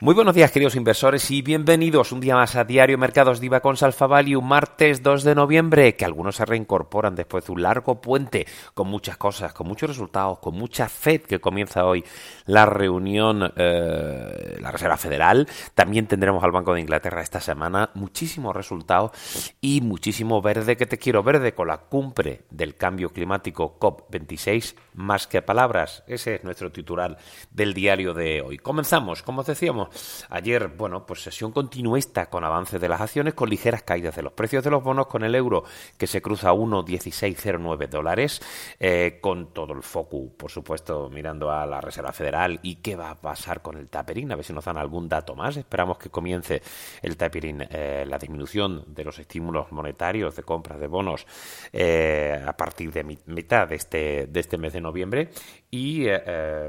Muy buenos días, queridos inversores, y bienvenidos un día más a Diario Mercados Diva con Alfa Value, martes 2 de noviembre, que algunos se reincorporan después de un largo puente, con muchas cosas, con muchos resultados, con mucha FED que comienza hoy la reunión, eh, la Reserva Federal. También tendremos al Banco de Inglaterra esta semana, muchísimos resultados y muchísimo verde que te quiero verde con la cumbre del cambio climático COP26, más que palabras. Ese es nuestro titular del diario de hoy. Comenzamos, como os decíamos, ayer, bueno, pues sesión continuista con avance de las acciones, con ligeras caídas de los precios de los bonos, con el euro que se cruza a 1,1609 dólares, eh, con todo el foco, por supuesto, mirando a la Reserva Federal y qué va a pasar con el tapering, a ver si nos dan algún dato más. Esperamos que comience el tapering, eh, la disminución de los estímulos monetarios de compras de bonos eh, a partir de mitad de este, de este mes de noviembre y,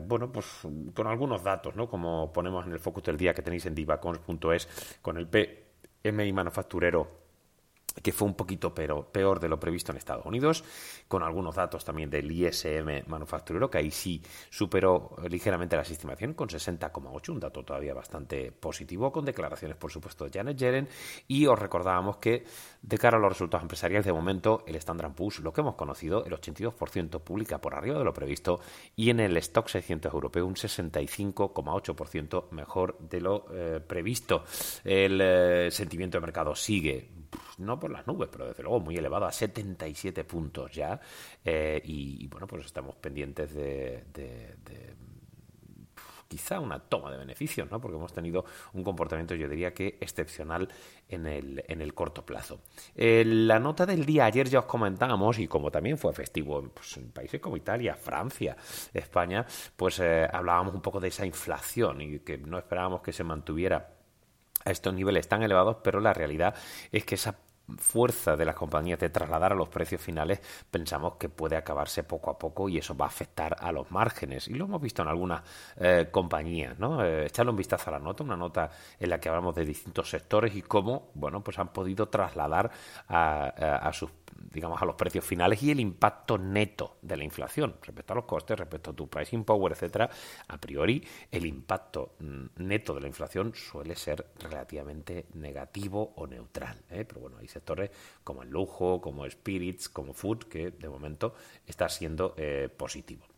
bueno, pues con algunos datos, ¿no? Como ponemos en el focus del día que tenéis en divacons.es con el PMI manufacturero que fue un poquito peor de lo previsto en Estados Unidos, con algunos datos también del ISM manufacturero, que ahí sí superó ligeramente la estimación, con 60,8, un dato todavía bastante positivo, con declaraciones, por supuesto, de Janet Yellen, y os recordábamos que de cara a los resultados empresariales, de momento, el Standard Poor's, lo que hemos conocido, el 82% publica por arriba de lo previsto, y en el Stock 600 europeo un 65,8% mejor de lo eh, previsto. El eh, sentimiento de mercado sigue no por las nubes, pero desde luego muy elevado, a 77 puntos ya. Eh, y, bueno, pues estamos pendientes de, quizá una toma de beneficios, ¿no? Porque hemos tenido un comportamiento, yo diría que excepcional en el, en el corto plazo. Eh, la nota del día ayer ya os comentábamos, y como también fue festivo pues, en países como Italia, Francia, España, pues eh, hablábamos un poco de esa inflación y que no esperábamos que se mantuviera a estos niveles tan elevados, pero la realidad es que esa fuerza de las compañías de trasladar a los precios finales pensamos que puede acabarse poco a poco y eso va a afectar a los márgenes. Y lo hemos visto en algunas eh, compañías no eh, echarle un vistazo a la nota una nota en la que hablamos de distintos sectores y cómo bueno pues han podido trasladar a, a sus digamos, a los precios finales y el impacto neto de la inflación respecto a los costes, respecto a tu pricing power, etcétera, a priori el impacto mm, neto de la inflación suele ser relativamente negativo o neutral. ¿eh? Pero bueno, hay sectores como el lujo, como spirits, como food, que de momento está siendo eh, positivo.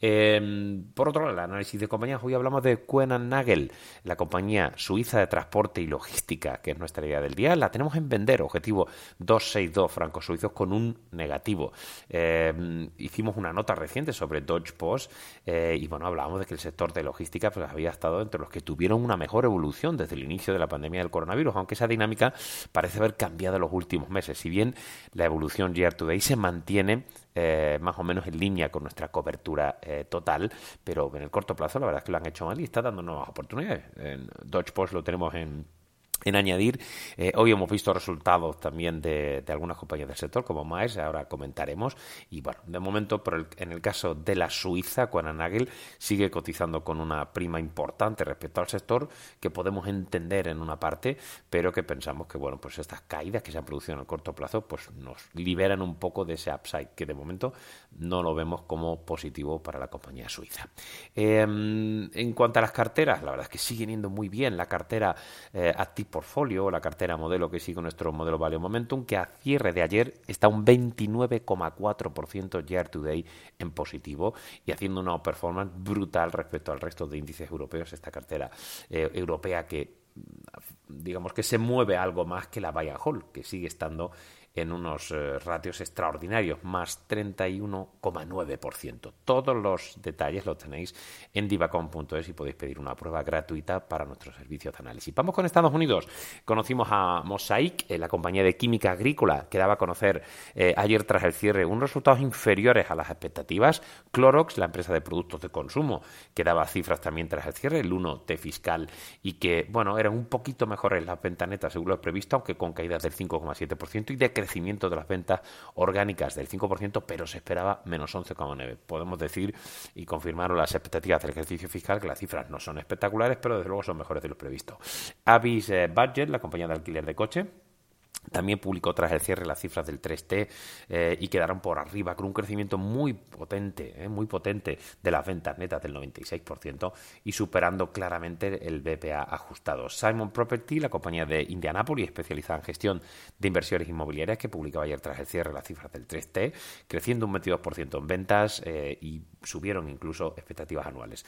Em, por otro lado, el análisis de compañías, hoy hablamos de Kuehne Nagel, la compañía suiza de transporte y logística, que es nuestra idea del día. La tenemos en vender, objetivo 262 francos suizos con un negativo. Em, hicimos una nota reciente sobre Dodge Post eh, y bueno, hablábamos de que el sector de logística pues, había estado entre los que tuvieron una mejor evolución desde el inicio de la pandemia del coronavirus, aunque esa dinámica parece haber cambiado en los últimos meses. Si bien la evolución year to day se mantiene eh, más o menos en línea con nuestra cobertura eh, total, pero en el corto plazo la verdad es que lo han hecho mal y está dando nuevas oportunidades. En Dodge Post lo tenemos en en añadir, eh, hoy hemos visto resultados también de, algunas compañías del sector, como Maes, ahora comentaremos. Y bueno, de momento, en el caso de la Suiza, Nagel sigue cotizando con una prima importante respecto al sector, que podemos entender en una parte, pero que pensamos que, bueno, pues estas caídas que se han producido en el corto plazo, pues nos liberan un poco de ese upside, que de momento no lo vemos como positivo para la compañía suiza. Em, en cuanto a las carteras, la verdad es que siguen yendo muy bien la cartera eh, Portfolio, la cartera modelo que sigue nuestro modelo Value Momentum, que a cierre de ayer está un 29,4% year to day en positivo y haciendo una performance brutal respecto al resto de índices europeos, esta cartera eh, europea que digamos que se mueve algo más que la buy hold, que sigue estando en unos eh, ratios extraordinarios, más 31,9%. Todos los detalles los tenéis en divacom.es y podéis pedir una prueba gratuita para nuestros servicios de análisis. Vamos con Estados Unidos. Conocimos a Mosaic, eh, la compañía de química agrícola, que daba a conocer eh, ayer tras el cierre unos resultados inferiores a las expectativas. Clorox, la empresa de productos de consumo, que daba cifras también tras el cierre, el 1T fiscal, y que, bueno, eran un poquito mejores las ventas netas según lo previsto, aunque con caídas del 5,7% y de crecimiento de las ventas orgánicas del 5%, pero se esperaba menos 11,9%. Podemos decir y confirmaron las expectativas del ejercicio fiscal que las cifras no son espectaculares, pero desde luego son mejores de lo previsto. Avis eh, Budget, la compañía de alquiler de coche, también publicó tras el cierre las cifras del 3T eh, y quedaron por arriba con un crecimiento muy potente, eh, muy potente de las ventas netas del 96% y superando claramente el BPA ajustado. Simon Property, la compañía de Indianapolis especializada en gestión de inversiones inmobiliarias que publicaba ayer tras el cierre las cifras del 3T, creciendo un 22% en ventas eh, y subieron incluso expectativas anuales.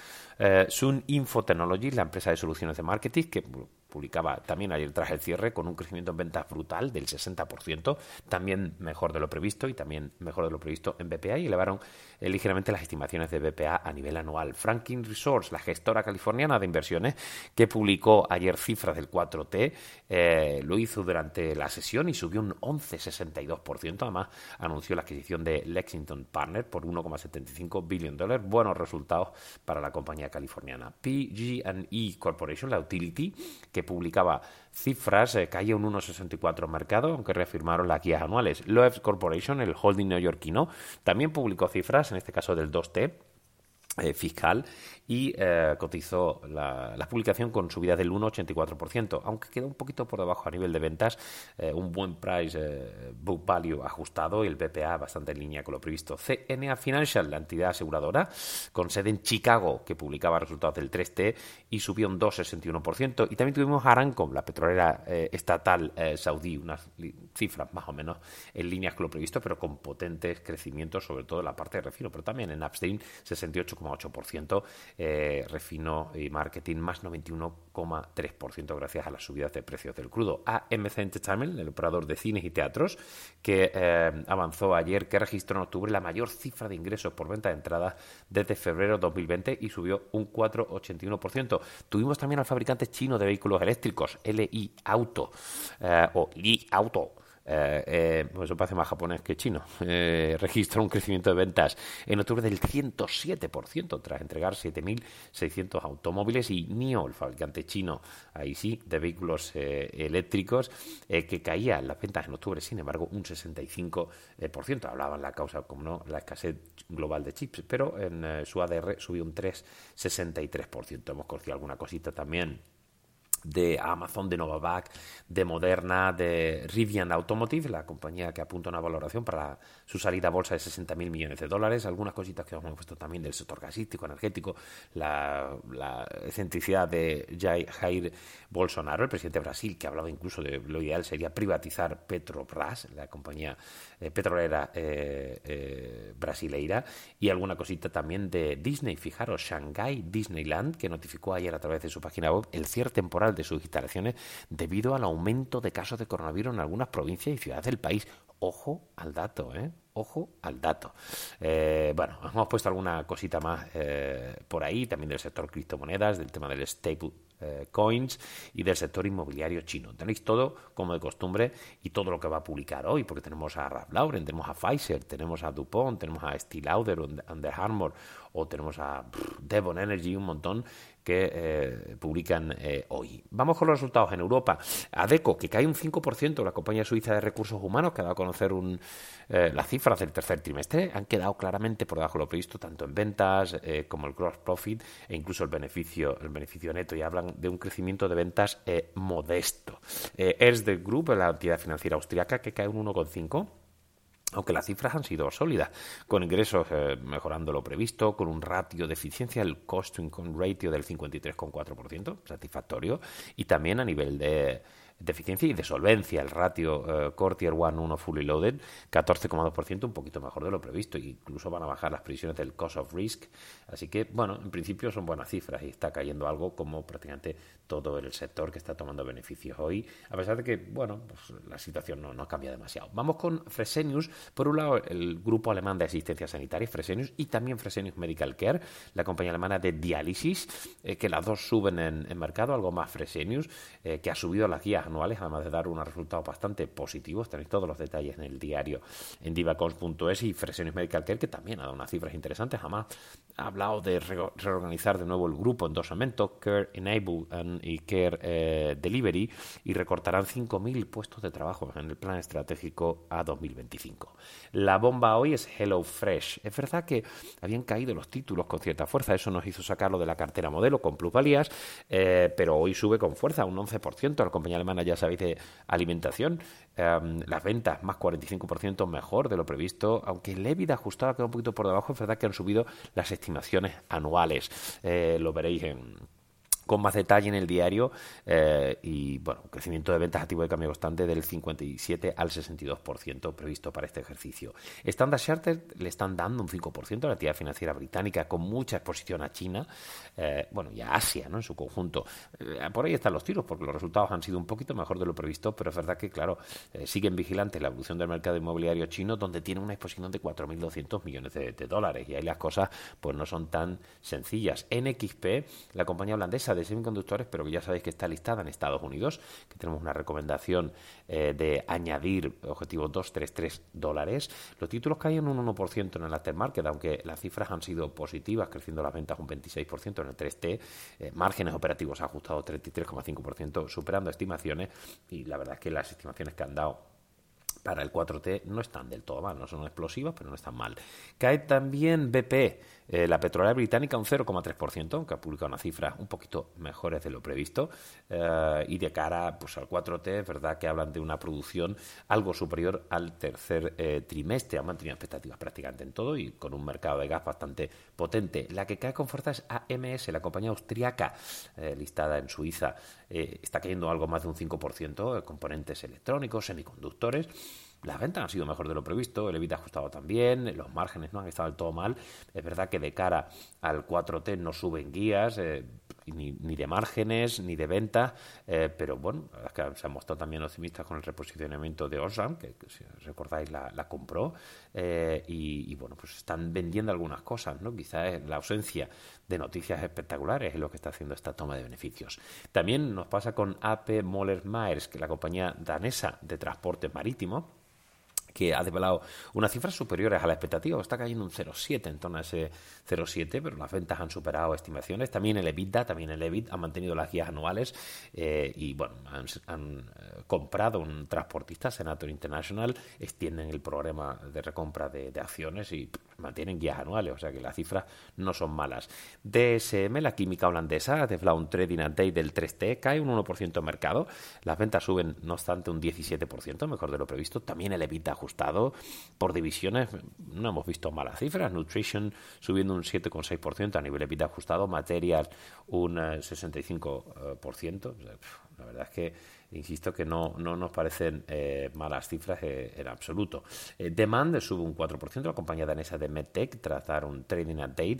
Sun Info Technologies, la empresa de soluciones de marketing que publicaba también ayer tras el cierre con un crecimiento en ventas brutal del 60%, también mejor de lo previsto y también mejor de lo previsto en BPA y elevaron eh, ligeramente las estimaciones de BPA a nivel anual. Franklin Resource, la gestora californiana de inversiones que publicó ayer cifras del 4T, eh, lo hizo durante la sesión y subió un 11,62%. Además, anunció la adquisición de Lexington Partners por 1,75 billion dólares. Buenos resultados para la compañía californiana. PG&E Corporation, la utility, que publicaba cifras, eh, caía un 1,64 mercado, aunque reafirmaron las guías anuales. Loews Corporation, el holding neoyorquino, también publicó cifras, en este caso del 2T, eh, fiscal y eh, cotizó la, publicación con subidas del 1,84%, aunque queda un poquito por debajo a nivel de ventas, eh, un buen price book value ajustado y el BPA bastante en línea con lo previsto. CNA Financial, la entidad aseguradora, con sede en Chicago, que publicaba resultados del 3T y subió un 2,61%. Y también tuvimos Aramco, la petrolera estatal saudí, unas cifras más o menos en líneas con lo previsto, pero con potentes crecimientos, sobre todo en la parte de refino, pero también en upstream 68 8%, eh, refino y marketing más 91,3% gracias a las subidas de precios del crudo. AMC Entertainment, el operador de cines y teatros, que eh, avanzó ayer que registró en octubre la mayor cifra de ingresos por venta de entradas desde febrero de 2020 y subió un 4,81%. Tuvimos también al fabricante chino de vehículos eléctricos, LI Auto eh, o Li Auto eh, eh, pues eso parece más japonés que chino, eh, registra un crecimiento de ventas en octubre del 107% tras entregar 7.600 automóviles y NIO, el fabricante chino, ahí sí, de vehículos eléctricos, que caía en las ventas en octubre, sin embargo, un 65%. Hablaban la causa, como no, la escasez global de chips, pero en su ADR subió un 3,63%. Hemos conocido alguna cosita también de Amazon, de Novavax, de Moderna, de Rivian Automotive, la compañía que apunta una valoración para su salida a bolsa de 60.000 millones de dólares. Algunas cositas que hemos puesto también del sector gasístico, energético, la, la excentricidad de Jair Bolsonaro, el presidente de Brasil, que hablaba incluso de lo ideal sería privatizar Petrobras, la compañía eh, petrolera eh, eh, brasileira, y alguna cosita también de Disney. Fijaros, Shanghai Disneyland, que notificó ayer a través de su página web el cierre temporal de sus instalaciones debido al aumento de casos de coronavirus en algunas provincias y ciudades del país. Ojo al dato, ¿eh? Ojo al dato. Eh, bueno, hemos puesto alguna cosita más eh, por ahí, también del sector criptomonedas, del tema del stable eh, coins y del sector inmobiliario chino. Tenéis todo como de costumbre y todo lo que va a publicar hoy, porque tenemos a Ralph Lauren, tenemos a Pfizer, tenemos a DuPont, tenemos a Steel Lauder, Under Armour o tenemos a Devon Energy, un montón que eh, publican eh, hoy. Vamos con los resultados en Europa. ADECO, que cae un 5%, la compañía suiza de recursos humanos, que ha dado a conocer un, eh, las cifras del tercer trimestre, han quedado claramente por debajo de lo previsto, tanto en ventas como el gross profit e incluso el beneficio, el beneficio neto, y hablan de un crecimiento de ventas modesto. Es the Group, la entidad financiera austriaca, que cae un 1,5% aunque las cifras han sido sólidas, con ingresos eh, mejorando lo previsto, con un ratio de eficiencia, el cost to income ratio del 53,4%, satisfactorio, y también a nivel de de eficiencia y de solvencia. El ratio eh, Core Tier 1 1 Fully Loaded, 14,2%, un poquito mejor de lo previsto. incluso van a bajar las previsiones del Cost of Risk. Así que, bueno, en principio son buenas cifras y está cayendo algo como prácticamente todo el sector que está tomando beneficios hoy, a pesar de que, bueno, pues la situación no, no cambia demasiado. Vamos con Fresenius. Por un lado, el grupo alemán de asistencia sanitaria, Fresenius, y también Fresenius Medical Care, la compañía alemana de diálisis, eh, que las dos suben en, mercado, algo más Fresenius, eh, que ha subido las guías anuales, además de dar unos resultados bastante positivos. Tenéis todos los detalles en el diario en divacons.es y Fresenius Medical Care, que también ha dado unas cifras interesantes. Además, ha hablado de reorganizar de nuevo el grupo en dos segmentos, Care Enable y Care eh, Delivery, y recortarán 5.000 puestos de trabajo en el plan estratégico a 2025. La bomba hoy es Hello Fresh. Es verdad que habían caído los títulos con cierta fuerza, eso nos hizo sacarlo de la cartera modelo con plusvalías, eh, pero hoy sube con fuerza, un 11%. La compañía alemana, ya sabéis, de alimentación, em, las ventas más 45% mejor de lo previsto, aunque el EBITDA ajustado queda un poquito por debajo, es verdad que han subido las estimaciones anuales. Eh, lo veréis en con más detalle en el diario eh, y bueno, crecimiento de ventas activo de cambio constante del 57 al 62% previsto para este ejercicio. Standard Chartered le están dando un 5% a la actividad financiera británica con mucha exposición a China, eh, bueno, y a Asia, ¿no? En su conjunto. Eh, por ahí están los tiros porque los resultados han sido un poquito mejor de lo previsto, pero es verdad que, claro, siguen vigilantes la evolución del mercado inmobiliario chino donde tiene una exposición de 4.200 millones de, de dólares y ahí las cosas pues no son tan sencillas. NXP, la compañía holandesa de semiconductores, pero que ya sabéis que está listada en Estados Unidos, que tenemos una recomendación eh, de añadir objetivo 233 dólares. Los títulos caen un 1% en el aftermarket, aunque las cifras han sido positivas, creciendo las ventas un 26% en el 3T, eh, márgenes operativos ajustados 33,5%, superando estimaciones, y la verdad es que las estimaciones que han dado para el 4T no están del todo mal, no son explosivas, pero no están mal. Cae también BP, eh, la petrolera británica, un 0,3%, que ha publicado una cifra un poquito mejores de lo previsto. Eh, y de cara pues, al 4T, es verdad que hablan de una producción algo superior al tercer eh, trimestre. Han mantenido expectativas prácticamente en todo y con un mercado de gas bastante potente. La que cae con fuerza es AMS, la compañía austriaca listada en Suiza. está cayendo algo más de un 5%, componentes electrónicos, semiconductores. Las ventas han sido mejor de lo previsto, el EBITDA ajustado también, los márgenes no han estado del todo mal. Es verdad que de cara al 4T no suben guías, eh, ni, de márgenes, ni de ventas, eh, pero bueno, se han mostrado también optimistas con el reposicionamiento de Osram, que, si recordáis la, compró, eh, y, bueno, pues están vendiendo algunas cosas, ¿no? Quizás la ausencia de noticias espectaculares es lo que está haciendo esta toma de beneficios. También nos pasa con AP Moller Myers, que es la compañía danesa de transporte marítimo, que ha develado unas cifras superiores a la expectativa. Está cayendo un 0,7 en torno a ese 0,7, pero las ventas han superado estimaciones. También el EBITDA, también el EBIT han mantenido las guías anuales eh, y bueno, han, eh, comprado un transportista, Senator International, extienden el programa de recompra de, acciones y mantienen guías anuales, o sea que las cifras no son malas. DSM, la química holandesa, deflado un trading a day del 3T, cae un 1% en mercado. Las ventas suben, no obstante, un 17%, mejor de lo previsto. También el EBITDA ajustado por divisiones, no hemos visto malas cifras. Nutrition subiendo un 7,6% a nivel EBITDA ajustado, Material un 65%. Eh, la verdad es que insisto que no, no nos parecen eh, malas cifras eh, en absoluto. Eh, Demand sube un 4%, la compañía danesa de MedTech, tras dar un trading update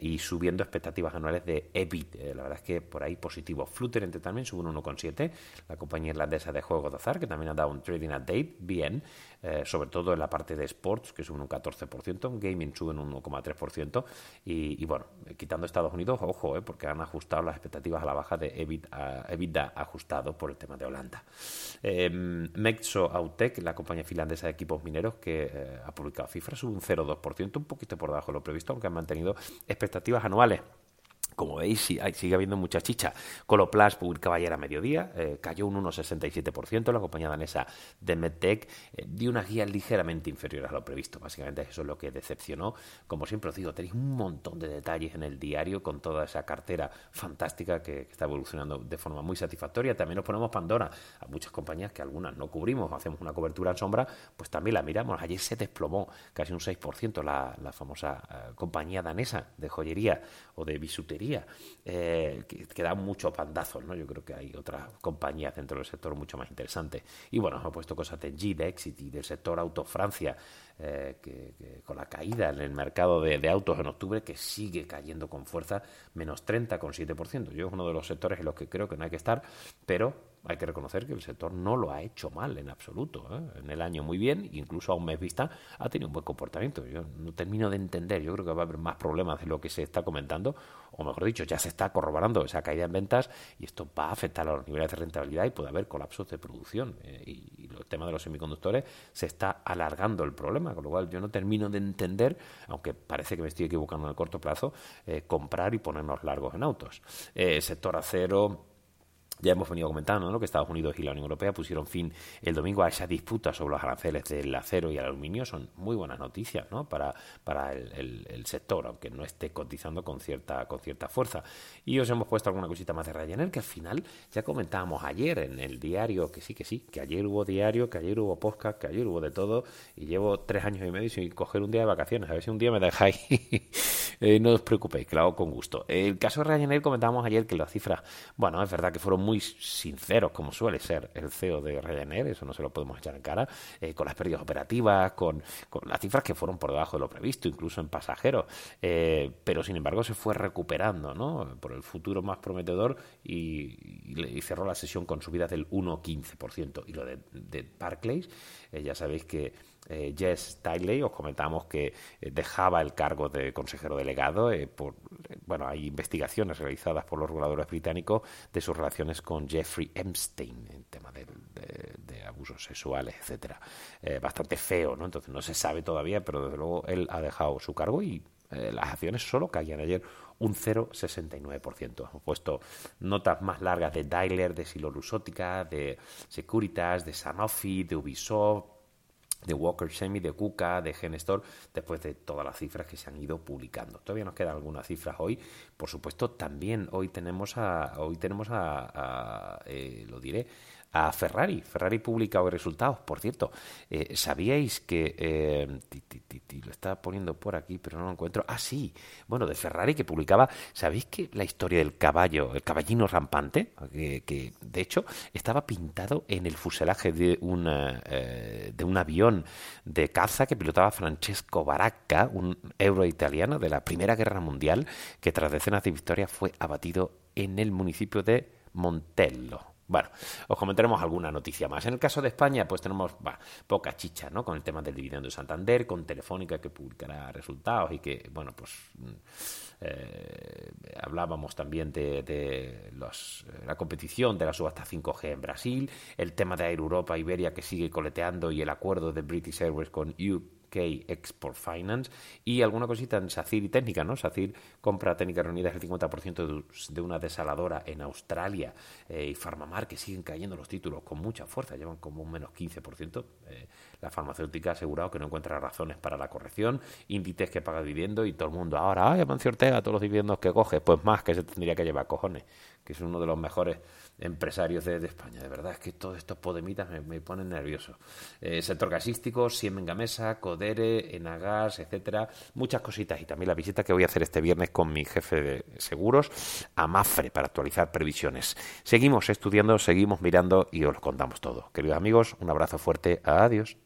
y subiendo expectativas anuales de EBIT. la verdad es que por ahí positivo. Flutter también sube un 1,7%, la compañía irlandesa de juegos de azar, que también ha dado un trading update, bien, sobre todo en la parte de sports, que sube un 14%, gaming sube un 1,3%, y, y, bueno, quitando Estados Unidos, ojo, porque han ajustado las expectativas a la baja de EBIT, EBITDA ajustado por el tema de Holanda. Eh, Mexo Autec, la compañía finlandesa de equipos mineros, que eh, ha publicado cifras, sube un 0,2%, un poquito por debajo de lo previsto, aunque han mantenido expectativas anuales como veis, sigue habiendo mucha chicha. Coloplast publicaba ayer a mediodía, eh, cayó un 1,67%. La compañía danesa de MedTech eh, dio unas guías ligeramente inferiores a lo previsto. Básicamente eso es lo que decepcionó. Como siempre os digo, tenéis un montón de detalles en el diario con toda esa cartera fantástica que, está evolucionando de forma muy satisfactoria. También nos ponemos Pandora a muchas compañías que algunas no cubrimos, hacemos una cobertura en sombra, pues también la miramos. Ayer se desplomó casi un 6% la, la famosa eh, compañía danesa de joyería o de bisutería eh, que, que, dan muchos bandazos, ¿no? Yo creo que hay otras compañías dentro del sector mucho más interesantes. Y bueno, hemos puesto cosas de G, de Exit del sector Auto Francia, eh, con la caída en el mercado de, autos en octubre, que sigue cayendo con fuerza, menos 30,7%. Yo es uno de los sectores en los que creo que no hay que estar, pero hay que reconocer que el sector no lo ha hecho mal en absoluto. ¿eh? En el año muy bien, incluso a un mes vista, ha tenido un buen comportamiento. Yo no termino de entender, yo creo que va a haber más problemas de lo que se está comentando, o mejor dicho, ya se está corroborando esa caída en ventas y esto va a afectar a los niveles de rentabilidad y puede haber colapsos de producción. Eh, y, y, el tema de los semiconductores se está alargando el problema, con lo cual yo no termino de entender, aunque parece que me estoy equivocando en el corto plazo, eh, comprar y ponernos largos en autos. Sector acero ya hemos venido comentando ¿no? que Estados Unidos y la Unión Europea pusieron fin el domingo a esa disputa sobre los aranceles del acero y el aluminio. Son muy buenas noticias ¿no? para, para el, el, el, sector, aunque no esté cotizando con cierta, con cierta fuerza. Y os hemos puesto alguna cosita más de Ryanair, que al final ya comentábamos ayer en el diario, que sí, que sí, que ayer hubo diario, que ayer hubo podcast, que ayer hubo de todo, y llevo tres años y medio sin coger un día de vacaciones. A ver si un día me dejáis. Eh, no os preocupéis, que lo hago con gusto. El caso de Ryanair comentábamos ayer que las cifras, bueno, es verdad que fueron muy sinceros, como suele ser el CEO de Ryanair, eso no se lo podemos echar en cara, eh, con las pérdidas operativas, con, con, las cifras que fueron por debajo de lo previsto, incluso en pasajeros, eh, pero sin embargo se fue recuperando ¿no? por el futuro más prometedor y, cerró la sesión con subidas del 1,15%. Y lo de, de Barclays, eh, ya sabéis que eh, Jess Tiley, os comentamos que eh, dejaba el cargo de consejero delegado. Eh, por, bueno, hay investigaciones realizadas por los reguladores británicos de sus relaciones con Jeffrey Epstein en tema de, de, abusos sexuales, etcétera. Bastante feo, ¿no? Entonces no se sabe todavía, pero desde luego él ha dejado su cargo y las acciones solo caían ayer un 0,69%. Hemos puesto notas más largas de Dyler, de Silolusótica, de Securitas, de Sanofi, de Ubisoft, de Walker Semi, de Kuka, de Genestor, después de todas las cifras que se han ido publicando. Todavía nos quedan algunas cifras hoy. Por supuesto, también hoy tenemos a, hoy tenemos a, a eh, lo diré, a Ferrari. Ferrari publica hoy resultados, por cierto. Eh, ¿Sabíais que... Eh, ti, lo estaba poniendo por aquí, pero no lo encuentro. Ah, sí. Bueno, de Ferrari que publicaba... ¿Sabéis que la historia del caballo, el caballino rampante, que, que de hecho estaba pintado en el fuselaje de, una, eh, de un avión de caza que pilotaba Francesco Baracca, un euro italiano de la Primera Guerra Mundial, que tras decenas de victorias fue abatido en el municipio de Montello, bueno, os comentaremos alguna noticia más. En el caso de España, pues tenemos poca chicha, ¿no? Con el tema del dividendo de Santander, con Telefónica que publicará resultados y que, bueno, pues eh, hablábamos también de, de los, la competición de la subasta 5G en Brasil, el tema de Air Europa, Iberia que sigue coleteando y el acuerdo de British Airways con UK Export Finance y alguna cosita en SACIR y técnica, ¿no? SACIR compra técnicas reunidas el 50% de, una desaladora en Australia eh, y Farmamar que siguen cayendo los títulos con mucha fuerza, llevan como un menos 15%. Eh, la farmacéutica ha asegurado que no encuentra razones para la corrección, índices que paga dividendo y todo el mundo ahora, ay, Amancio Ortega, todos los dividendos que coge, pues más que se tendría que llevar cojones, que es uno de los mejores empresarios de, España. De verdad es que todos estos podemitas me, me ponen nervioso. Eh, sector gasístico, Siemens Gamesa, Codere, Enagas, etcétera, muchas cositas. Y también la visita que voy a hacer este viernes con mi jefe de seguros a Mafre para actualizar previsiones. Seguimos estudiando, seguimos mirando y os lo contamos todo. Queridos amigos, un abrazo fuerte. Adiós.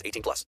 18 plus.